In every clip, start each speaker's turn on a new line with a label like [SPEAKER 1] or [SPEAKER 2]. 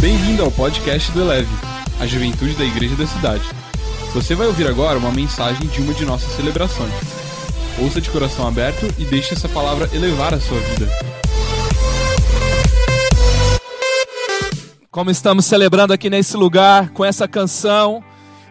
[SPEAKER 1] Bem-vindo ao podcast do Eleve, a juventude da igreja da cidade. Você vai ouvir agora uma mensagem de uma de nossas celebrações. Ouça de coração aberto e deixe essa palavra elevar a sua vida.
[SPEAKER 2] Como estamos celebrando aqui nesse lugar com essa canção,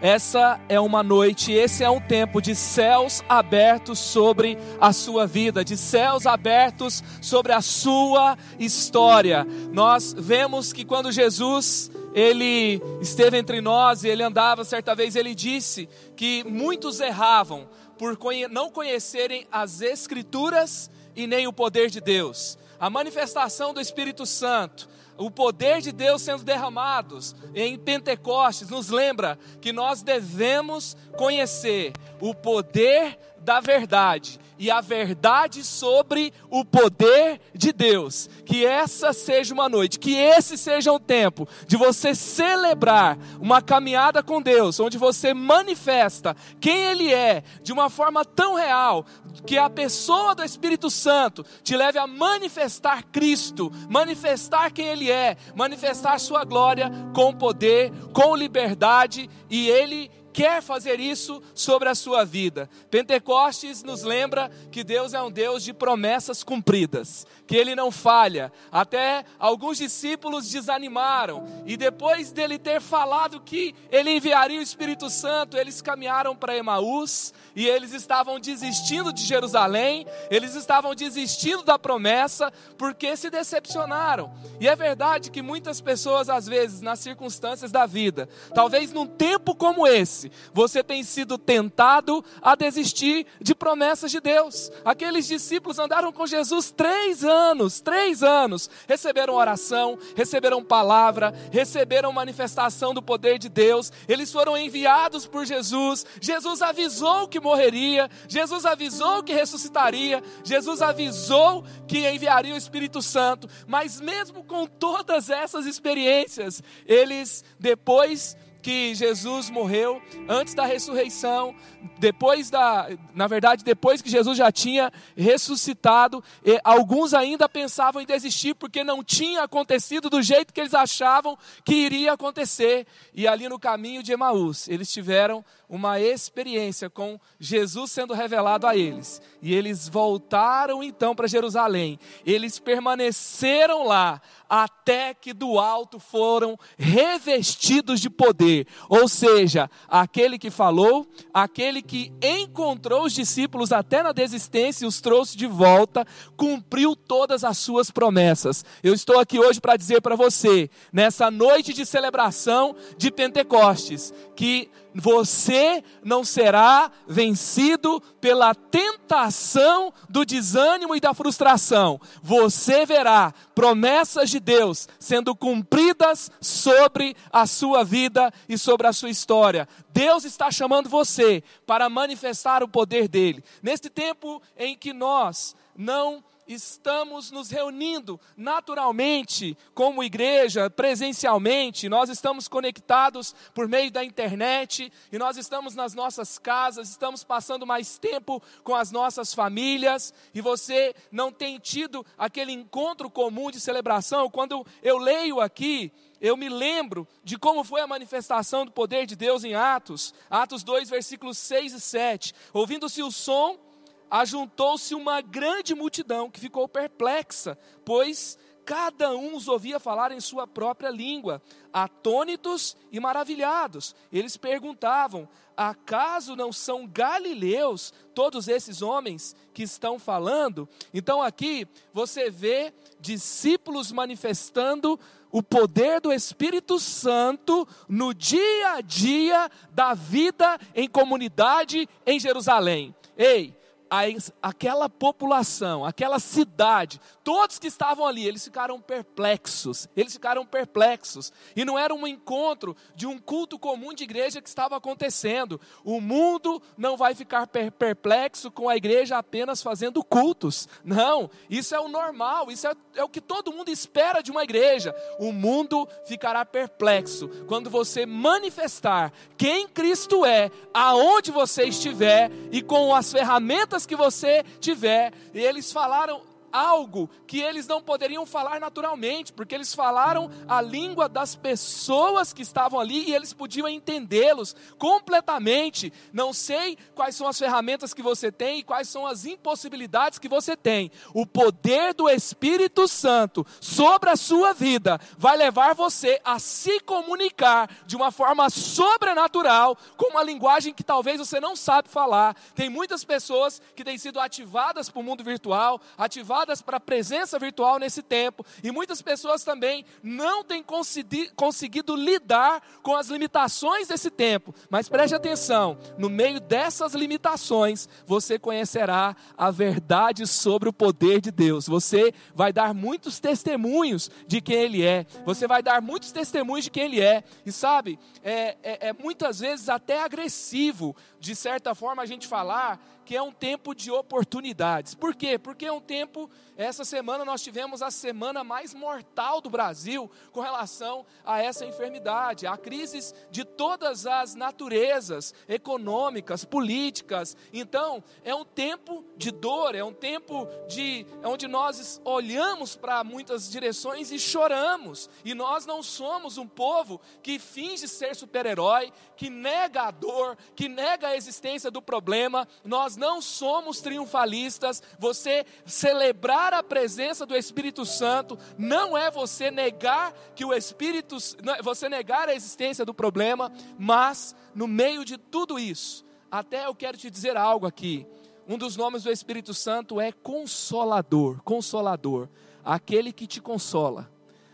[SPEAKER 2] essa é uma noite, esse é um tempo de céus abertos sobre a sua vida, de céus abertos sobre a sua história. Nós vemos que quando Jesus ele esteve entre nós e ele andava certa vez, ele disse que muitos erravam por não conhecerem as escrituras e nem o poder de Deus. A manifestação do Espírito Santo, o poder de Deus sendo derramados em Pentecostes nos lembra que nós devemos conhecer o poder da verdade e a verdade sobre o poder de Deus. Que essa seja uma noite, que esse seja um tempo de você celebrar uma caminhada com Deus, onde você manifesta quem Ele é de uma forma tão real, que a pessoa do Espírito Santo te leve a manifestar Cristo, manifestar quem Ele é, manifestar Sua glória com poder, com liberdade, e Ele quer fazer isso sobre a sua vida. Pentecostes nos lembra que Deus é um Deus de promessas cumpridas, que ele não falha. Até alguns discípulos desanimaram, e depois dele ter falado que ele enviaria o Espírito Santo, eles caminharam para Emaús e eles estavam desistindo de Jerusalém, eles estavam desistindo da promessa porque se decepcionaram. E é verdade que muitas pessoas, às vezes, nas circunstâncias da vida, talvez num tempo como esse, você tem sido tentado a desistir de promessas de Deus. Aqueles discípulos andaram com Jesus três anos, três anos, receberam oração, receberam palavra, receberam manifestação do poder de Deus, eles foram enviados por Jesus, Jesus avisou que morreria, Jesus avisou que ressuscitaria, Jesus avisou que enviaria o Espírito Santo, mas mesmo com todas essas experiências, eles depois que Jesus morreu antes da ressurreição, depois da, na verdade, depois que Jesus já tinha ressuscitado, alguns ainda pensavam em desistir porque não tinha acontecido do jeito que eles achavam que iria acontecer. E ali no caminho de Emaús, eles tiveram uma experiência com Jesus sendo revelado a eles. E eles voltaram então para Jerusalém. Eles permaneceram lá até que do alto foram revestidos de poder. Ou seja, aquele que falou, aquele que encontrou os discípulos até na desistência e os trouxe de volta, cumpriu todas as suas promessas. Eu estou aqui hoje para dizer para você, nessa noite de celebração de Pentecostes, que você não será vencido pela tentação do desânimo e da frustração. Você verá promessas de Deus sendo cumpridas sobre a sua vida e sobre a sua história. Deus está chamando você para manifestar o poder dele. Neste tempo em que nós não estamos nos reunindo naturalmente como igreja, presencialmente, nós estamos conectados por meio da internet e nós estamos nas nossas casas, estamos passando mais tempo com as nossas famílias e você não tem tido aquele encontro comum de celebração. Quando eu leio aqui, eu me lembro de como foi a manifestação do poder de Deus em Atos, Atos 2, versículos 6 e 7. Ouvindo-se o som ajuntou-se uma grande multidão que ficou perplexa, pois cada um os ouvia falar em sua própria língua, atônitos e maravilhados. Eles perguntavam: acaso não são galileus todos esses homens que estão falando? Então aqui você vê discípulos manifestando o poder do Espírito Santo no dia a dia da vida em comunidade em Jerusalém. Ei, aquela população, aquela cidade, todos que estavam ali, eles ficaram perplexos. Eles ficaram perplexos. E não era um encontro de um culto comum de igreja que estava acontecendo. O mundo não vai ficar perplexo com a igreja apenas fazendo cultos. Não, isso é o normal, isso é, é o que todo mundo espera de uma igreja. O mundo ficará perplexo quando você manifestar quem Cristo é, aonde você estiver e com as ferramentas que você tiver. E eles falaram algo que eles não poderiam falar naturalmente, porque eles falaram a língua das pessoas que estavam ali e eles podiam entendê-los completamente. Não sei quais são as ferramentas que você tem e quais são as impossibilidades que você tem. O poder do Espírito Santo sobre a sua vida vai levar você a se comunicar de uma forma sobrenatural com uma linguagem que talvez você não sabe falar. Tem muitas pessoas que têm sido ativadas para o mundo virtual, ativadas para a presença virtual nesse tempo, e muitas pessoas também não têm conseguido lidar com as limitações desse tempo. Mas preste atenção: no meio dessas limitações, você conhecerá a verdade sobre o poder de Deus. Você vai dar muitos testemunhos de quem Ele é. Você vai dar muitos testemunhos de quem Ele é. E sabe, é, é, é muitas vezes até agressivo, de certa forma, a gente falar que é um tempo de oportunidades. Por quê? Porque é um tempo, essa semana nós tivemos a semana mais mortal do Brasil com relação a essa enfermidade, a crises de todas as naturezas, econômicas, políticas. Então, é um tempo de dor, é um tempo de onde nós olhamos para muitas direções e choramos. E nós não somos um povo que finge ser super-herói, que nega a dor, que nega a existência do problema. Nós não somos triunfalistas. Você celebrar a presença do Espírito Santo não é você negar que o Espírito, é você negar a existência do problema, mas no meio de tudo isso, até eu quero te dizer algo aqui. Um dos nomes do Espírito Santo é consolador, consolador, aquele que te consola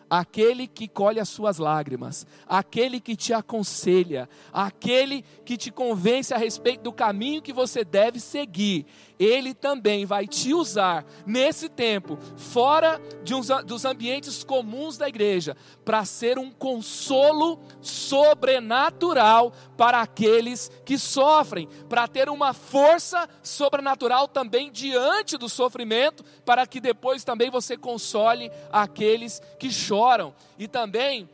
[SPEAKER 2] aquele que colhe as suas lágrimas, aquele que te aconselha, aquele que te convence a respeito do caminho que você deve seguir ele também vai te usar nesse tempo, fora uns, dos ambientes comuns da igreja, para ser um consolo sobrenatural para aqueles que sofrem, para ter uma força sobrenatural também diante do sofrimento, para que depois também você console aqueles que choram. E também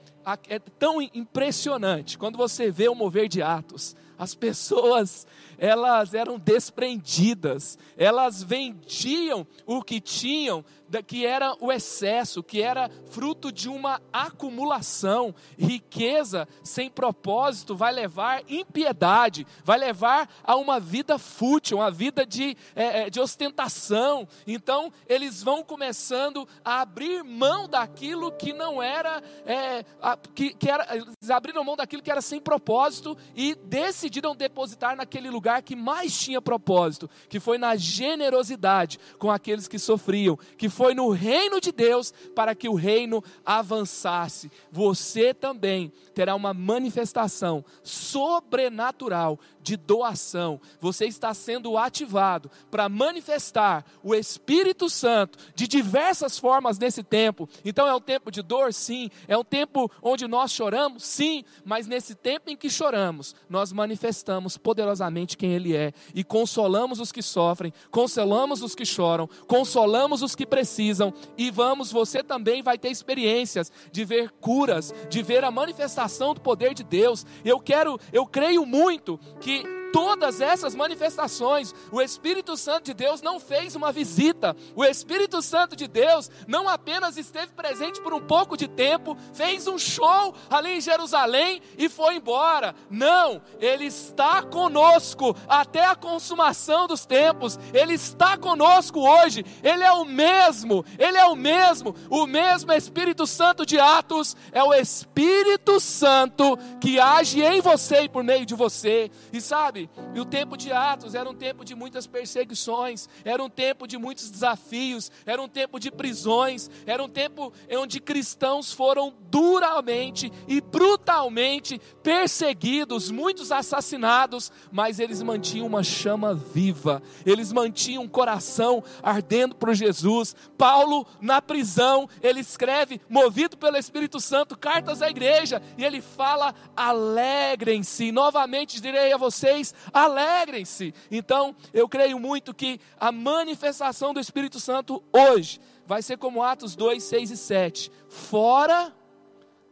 [SPEAKER 2] é tão impressionante quando você vê o mover de Atos, as pessoas elas eram desprendidas, elas vendiam o que tinham que era o excesso, que era fruto de uma acumulação. Riqueza sem propósito vai levar impiedade, vai levar a uma vida fútil, uma vida de, é, é, de ostentação. Então, eles vão começando a abrir mão daquilo que não era, é, que, que era, eles abriram mão daquilo que era sem propósito e decidiram depositar naquele lugar que mais tinha propósito, que foi na generosidade com aqueles que sofriam, que foi foi no reino de Deus para que o reino avançasse. Você também terá uma manifestação sobrenatural de doação. Você está sendo ativado para manifestar o Espírito Santo de diversas formas nesse tempo. Então é um tempo de dor, sim. É um tempo onde nós choramos, sim. Mas nesse tempo em que choramos, nós manifestamos poderosamente quem Ele é e consolamos os que sofrem, consolamos os que choram, consolamos os que precisam e vamos, você também vai ter experiências de ver curas, de ver a manifestação do poder de Deus. Eu quero, eu creio muito que todas essas manifestações, o Espírito Santo de Deus não fez uma visita, o Espírito Santo de Deus não apenas esteve presente por um pouco de tempo, fez um show ali em Jerusalém e foi embora. Não, ele está conosco até a consumação dos tempos, ele está conosco hoje, ele é o mesmo, ele é o mesmo, o mesmo Espírito Santo de Atos. É o Espírito Santo que age em você e por meio de você, e sabe sabe? E o tempo de Atos era um tempo de muitas perseguições, era um tempo de muitos desafios, era um tempo de prisões, era um tempo onde cristãos foram duramente e brutalmente perseguidos, muitos assassinados, mas eles mantinham uma chama viva, eles mantinham um coração ardendo por Jesus. Paulo, na prisão, ele escreve, movido pelo Espírito Santo, cartas à igreja, e ele fala: alegrem-se. Novamente direi a vocês: alegrem-se. Então, eu creio muito que a manifestação do Espírito Santo hoje vai ser como Atos 2, 6 e 7. Fora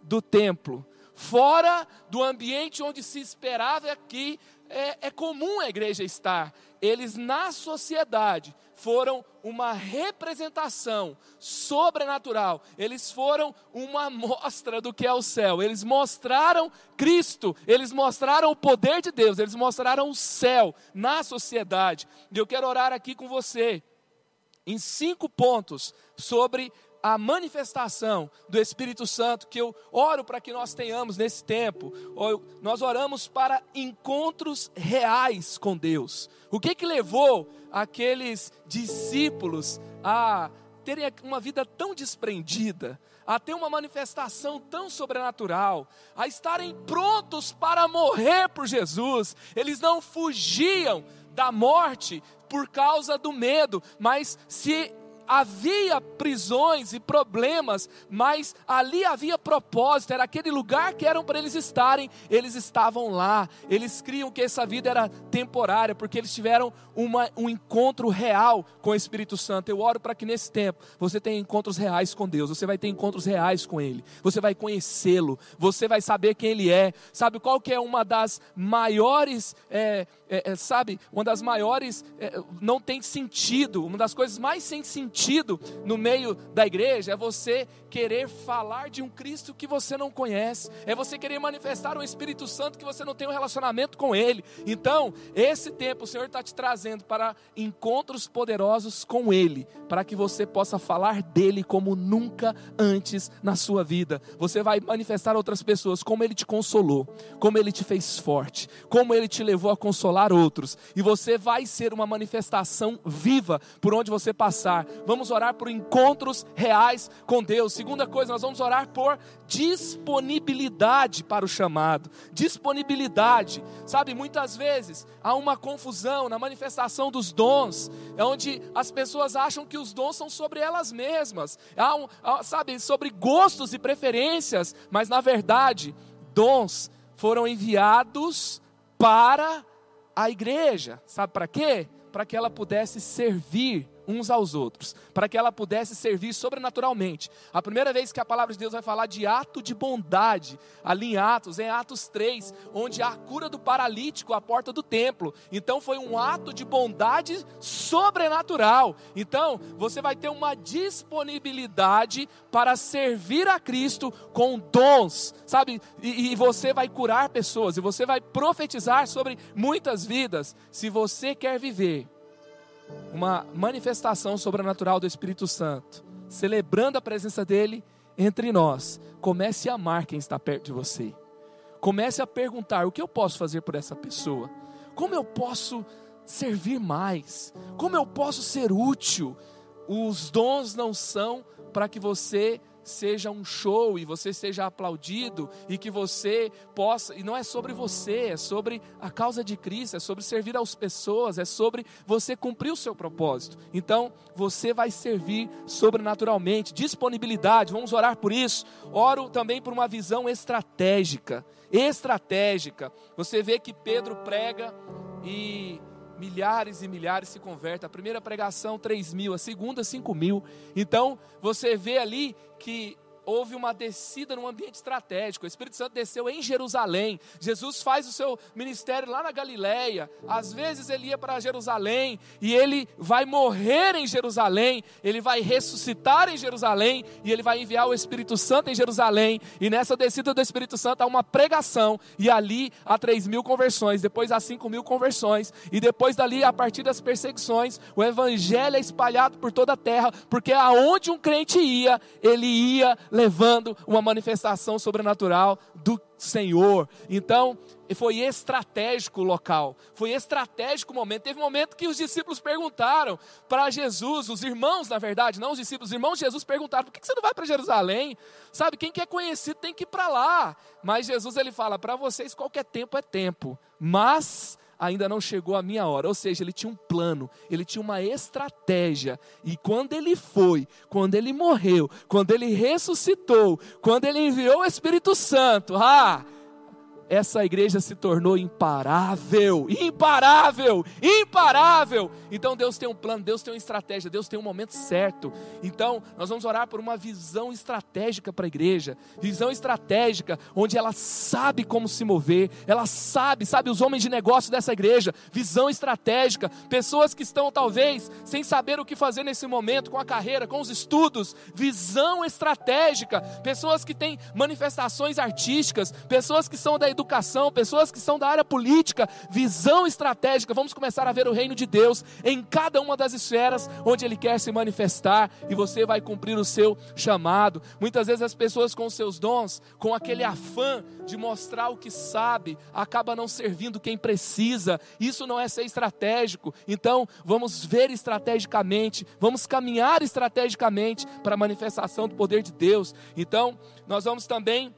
[SPEAKER 2] do templo, fora do ambiente onde se esperava que é, é comum a igreja estar. Eles, na sociedade, foram uma representação sobrenatural. Eles foram uma mostra do que é o céu. Eles mostraram Cristo, eles mostraram o poder de Deus, eles mostraram o céu na sociedade. E eu quero orar aqui com você em cinco pontos sobre a manifestação do Espírito Santo que eu oro para que nós tenhamos nesse tempo. Nós oramos para encontros reais com Deus. O que que levou aqueles discípulos a terem uma vida tão desprendida, a ter uma manifestação tão sobrenatural, a estarem prontos para morrer por Jesus? Eles não fugiam da morte por causa do medo, mas se havia prisões e problemas, mas ali havia propósito, era aquele lugar que eram para eles estarem, eles estavam lá, eles criam que essa vida era temporária, porque eles tiveram uma, um encontro real com o Espírito Santo. Eu oro para que nesse tempo você tenha encontros reais com Deus, você vai ter encontros reais com Ele, você vai conhecê-lo, você vai saber quem Ele é, sabe qual que é uma das maiores, é, é, é, sabe, uma das maiores, é, não tem sentido, uma das coisas mais sem sentido sentido no meio da igreja é você querer falar de um Cristo que você não conhece, é você querer manifestar um Espírito Santo que você não tem um relacionamento com Ele. Então, esse tempo o Senhor está te trazendo para encontros poderosos com Ele, para que você possa falar dele como nunca antes na sua vida. Você vai manifestar a outras pessoas como Ele te consolou, como Ele te fez forte, como Ele te levou a consolar outros, e você vai ser uma manifestação viva por onde você passar vamos orar por encontros reais com Deus. Segunda coisa, nós vamos orar por disponibilidade para o chamado. Disponibilidade. Sabe, muitas vezes há uma confusão na manifestação dos dons, é onde as pessoas acham que os dons são sobre elas mesmas. Há um, sabe, sobre gostos e preferências, mas na verdade, dons foram enviados para a igreja. Sabe para quê? Para que ela pudesse servir uns aos outros, para que ela pudesse servir sobrenaturalmente. A primeira vez que a palavra de Deus vai falar de ato de bondade, ali em Atos, em Atos 3, onde há a cura do paralítico à porta do templo. Então foi um ato de bondade sobrenatural. Então, você vai ter uma disponibilidade para servir a Cristo com dons, sabe? E, e você vai curar pessoas, e você vai profetizar sobre muitas vidas. Se você quer viver uma manifestação sobrenatural do Espírito Santo, celebrando a presença dele entre nós. Comece a amar quem está perto de você. Comece a perguntar: o que eu posso fazer por essa pessoa? Como eu posso servir mais? Como eu posso ser útil? Os dons não são para que você seja um show e você seja aplaudido e que você possa, e não é sobre você, é sobre a causa de Cristo, é sobre servir às pessoas, é sobre você cumprir o seu propósito. Então, você vai servir sobrenaturalmente, disponibilidade, vamos orar por isso. Oro também por uma visão estratégica, estratégica. Você vê que Pedro prega e milhares e milhares se convertem. A primeira pregação, 3 mil, a segunda, 5 mil. Então, você vê ali que houve uma descida num ambiente estratégico. O Espírito Santo desceu em Jerusalém. Jesus faz o seu ministério lá na Galileia. Às vezes ele ia para Jerusalém e ele vai morrer em Jerusalém, ele vai ressuscitar em Jerusalém e ele vai enviar o Espírito Santo em Jerusalém. E nessa descida do Espírito Santo há uma pregação e ali há três mil conversões, depois há cinco mil conversões e depois dali, a partir das perseguições, o evangelho é espalhado por toda a terra, porque aonde um crente ia, ele ia levando uma manifestação sobrenatural do Senhor. Então, foi estratégico o local, foi estratégico o momento. Teve um momento que os discípulos perguntaram para Jesus, os irmãos, na verdade, não os discípulos, os irmãos de Jesus perguntaram: por que você não vai para Jerusalém? Sabe, quem quer conhecido tem que ir para lá. Mas Jesus ele fala: para vocês qualquer tempo é tempo, mas ainda não chegou a minha hora. Ou seja, ele tinha um plano, ele tinha uma estratégia. E quando ele foi, quando ele morreu, quando ele ressuscitou, quando ele enviou o Espírito Santo, ah, essa igreja se tornou imparável, imparável, imparável. Então Deus tem um plano, Deus tem uma estratégia, Deus tem um momento certo. Então nós vamos orar por uma visão estratégica para a igreja, visão estratégica onde ela sabe como se mover, ela sabe, sabe os homens de negócio dessa igreja, visão estratégica, pessoas que estão talvez sem saber o que fazer nesse momento com a carreira, com os estudos, visão estratégica, pessoas que têm manifestações artísticas, pessoas que são da educação, pessoas que são da área política, visão estratégica. Vamos começar a ver o reino de Deus em cada uma das esferas onde Ele quer se manifestar e você vai cumprir o seu chamado. Muitas vezes as pessoas com seus dons, com aquele afã de mostrar o que sabe, acaba não servindo quem precisa. Isso não é ser estratégico. Então, vamos ver estrategicamente, vamos caminhar estrategicamente para a manifestação do poder de Deus. Então, nós vamos também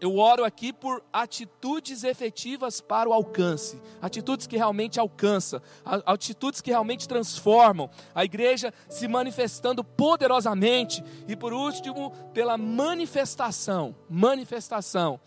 [SPEAKER 2] eu oro aqui por atitudes efetivas para o alcance, atitudes que realmente alcançam, atitudes que realmente transformam, a igreja se manifestando poderosamente e por último, pela manifestação, manifestação,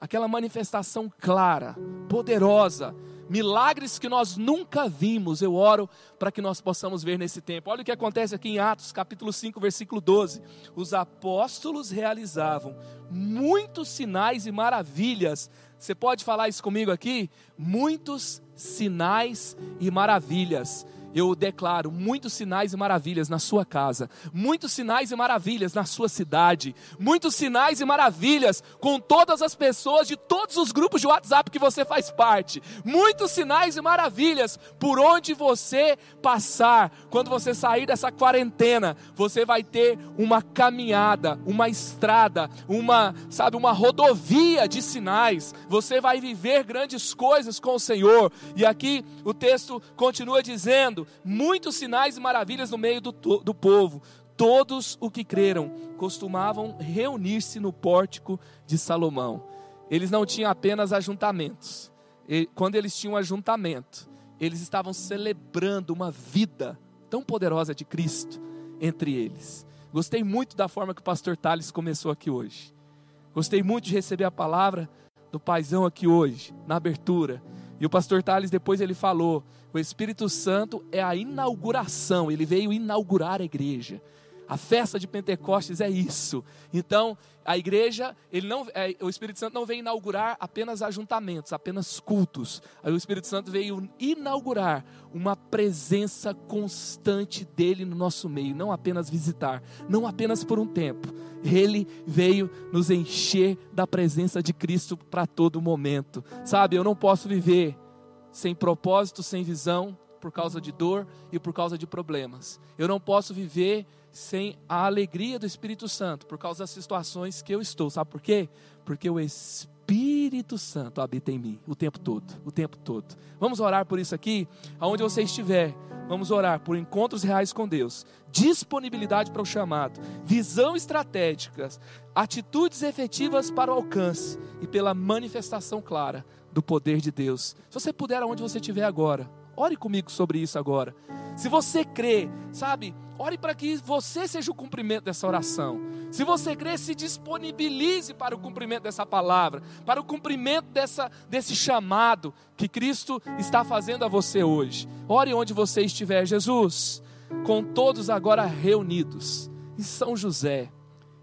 [SPEAKER 2] aquela manifestação clara, poderosa milagres que nós nunca vimos, eu oro para que nós possamos ver nesse tempo. Olha o que acontece aqui em Atos, capítulo 5, versículo 12. Os apóstolos realizavam muitos sinais e maravilhas. Você pode falar isso comigo aqui? Muitos sinais e maravilhas eu declaro muitos sinais e maravilhas na sua casa, muitos sinais e maravilhas na sua cidade, muitos sinais e maravilhas com todas as pessoas de todos os grupos de WhatsApp que você faz parte, muitos sinais e maravilhas por onde você passar. Quando você sair dessa quarentena, você vai ter uma caminhada, uma estrada, uma, sabe, uma rodovia de sinais. Você vai viver grandes coisas com o Senhor. E aqui o texto continua dizendo muitos sinais e maravilhas no meio do, do povo. Todos os que creram costumavam reunir-se no pórtico de Salomão. Eles não tinham apenas ajuntamentos. Quando eles tinham ajuntamento, eles estavam celebrando uma vida tão poderosa de Cristo entre eles. Gostei muito da forma que o pastor Tales começou aqui hoje. Gostei muito de receber a palavra do paizão aqui hoje, na abertura. E o pastor Tales depois ele falou o Espírito Santo é a inauguração, ele veio inaugurar a igreja. A festa de Pentecostes é isso. Então, a igreja, ele não, é, o Espírito Santo não veio inaugurar apenas ajuntamentos, apenas cultos. O Espírito Santo veio inaugurar uma presença constante dele no nosso meio, não apenas visitar, não apenas por um tempo. Ele veio nos encher da presença de Cristo para todo momento. Sabe, eu não posso viver sem propósito, sem visão, por causa de dor e por causa de problemas. Eu não posso viver sem a alegria do Espírito Santo, por causa das situações que eu estou. Sabe por quê? Porque o Espírito Santo habita em mim o tempo todo, o tempo todo. Vamos orar por isso aqui, aonde você estiver. Vamos orar por encontros reais com Deus, disponibilidade para o chamado, visão estratégica, atitudes efetivas para o alcance e pela manifestação clara do poder de Deus. Se você puder, aonde você estiver agora, ore comigo sobre isso agora. Se você crê, sabe, ore para que você seja o cumprimento dessa oração. Se você crê, se disponibilize para o cumprimento dessa palavra, para o cumprimento dessa, desse chamado que Cristo está fazendo a você hoje. Ore onde você estiver, Jesus, com todos agora reunidos em São José,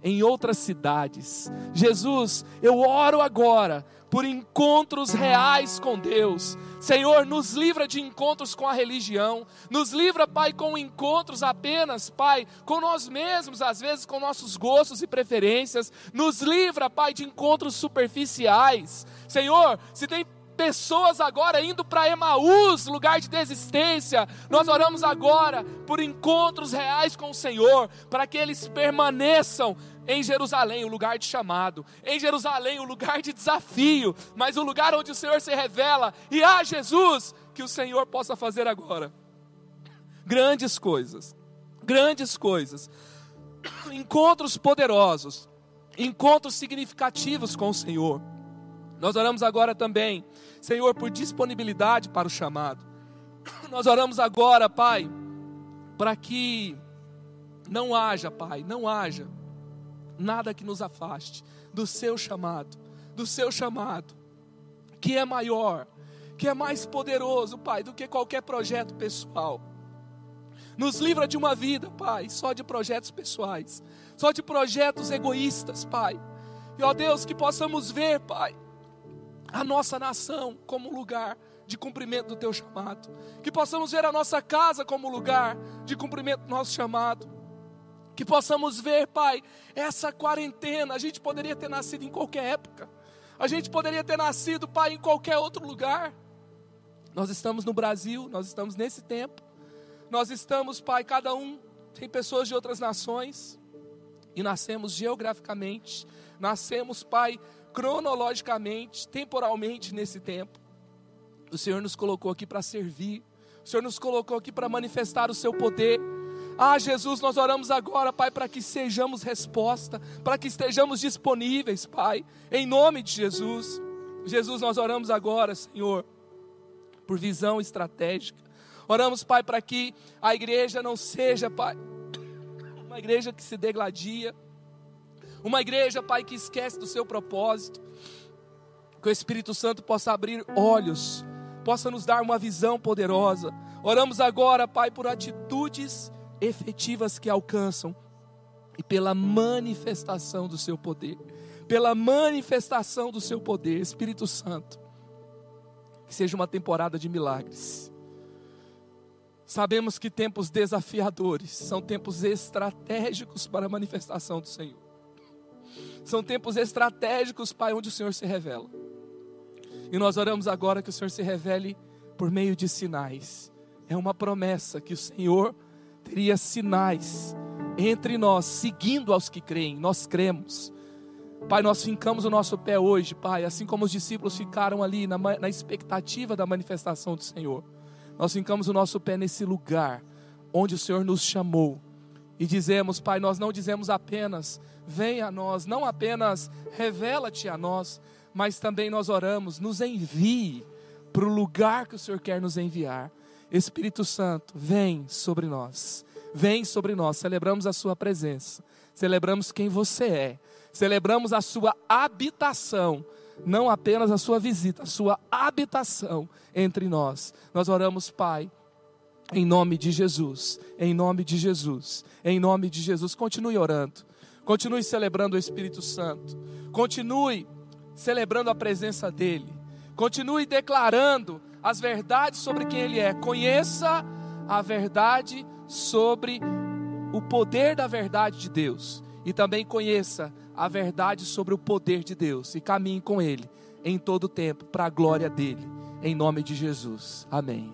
[SPEAKER 2] em outras cidades. Jesus, eu oro agora por encontros reais com Deus. Senhor, nos livra de encontros com a religião, nos livra, Pai, com encontros apenas, Pai, com nós mesmos, às vezes com nossos gostos e preferências, nos livra, Pai, de encontros superficiais. Senhor, se tem pessoas agora indo para Emaús, lugar de desistência. Nós oramos agora por encontros reais com o Senhor, para que eles permaneçam em Jerusalém, o lugar de chamado, em Jerusalém, o lugar de desafio, mas o lugar onde o Senhor se revela. E ah, Jesus, que o Senhor possa fazer agora grandes coisas, grandes coisas, encontros poderosos, encontros significativos com o Senhor. Nós oramos agora também, Senhor, por disponibilidade para o chamado. Nós oramos agora, Pai, para que não haja, Pai, não haja nada que nos afaste do seu chamado, do seu chamado. que é maior, que é mais poderoso, Pai, do que qualquer projeto pessoal. Nos livra de uma vida, Pai, só de projetos pessoais, só de projetos egoístas, Pai. E ó Deus, que possamos ver, Pai, a nossa nação como lugar de cumprimento do teu chamado. Que possamos ver a nossa casa como lugar de cumprimento do nosso chamado. Que possamos ver, Pai, essa quarentena. A gente poderia ter nascido em qualquer época. A gente poderia ter nascido, Pai, em qualquer outro lugar. Nós estamos no Brasil, nós estamos nesse tempo. Nós estamos, Pai, cada um tem pessoas de outras nações. E nascemos geograficamente. Nascemos, Pai, cronologicamente, temporalmente nesse tempo. O Senhor nos colocou aqui para servir. O Senhor nos colocou aqui para manifestar o seu poder. Ah, Jesus, nós oramos agora, Pai, para que sejamos resposta, para que estejamos disponíveis, Pai, em nome de Jesus. Jesus, nós oramos agora, Senhor, por visão estratégica. Oramos, Pai, para que a igreja não seja, Pai, uma igreja que se degladia, uma igreja, Pai, que esquece do seu propósito. Que o Espírito Santo possa abrir olhos, possa nos dar uma visão poderosa. Oramos agora, Pai, por atitudes efetivas que alcançam e pela manifestação do seu poder. Pela manifestação do seu poder, Espírito Santo. Que seja uma temporada de milagres. Sabemos que tempos desafiadores são tempos estratégicos para a manifestação do Senhor. São tempos estratégicos, Pai, onde o Senhor se revela. E nós oramos agora que o Senhor se revele por meio de sinais. É uma promessa que o Senhor teria sinais entre nós, seguindo aos que creem. Nós cremos. Pai, nós fincamos o nosso pé hoje, Pai, assim como os discípulos ficaram ali na, na expectativa da manifestação do Senhor. Nós fincamos o nosso pé nesse lugar onde o Senhor nos chamou. E dizemos, Pai, nós não dizemos apenas venha a nós, não apenas revela-te a nós, mas também nós oramos, nos envie para o lugar que o Senhor quer nos enviar. Espírito Santo, vem sobre nós, vem sobre nós, celebramos a Sua presença, celebramos quem você é, celebramos a Sua habitação, não apenas a Sua visita, a Sua habitação entre nós. Nós oramos, Pai, em nome de Jesus, em nome de Jesus, em nome de Jesus. Continue orando. Continue celebrando o Espírito Santo. Continue celebrando a presença dEle. Continue declarando as verdades sobre quem Ele é. Conheça a verdade sobre o poder da verdade de Deus. E também conheça a verdade sobre o poder de Deus. E caminhe com Ele em todo o tempo, para a glória dEle. Em nome de Jesus. Amém.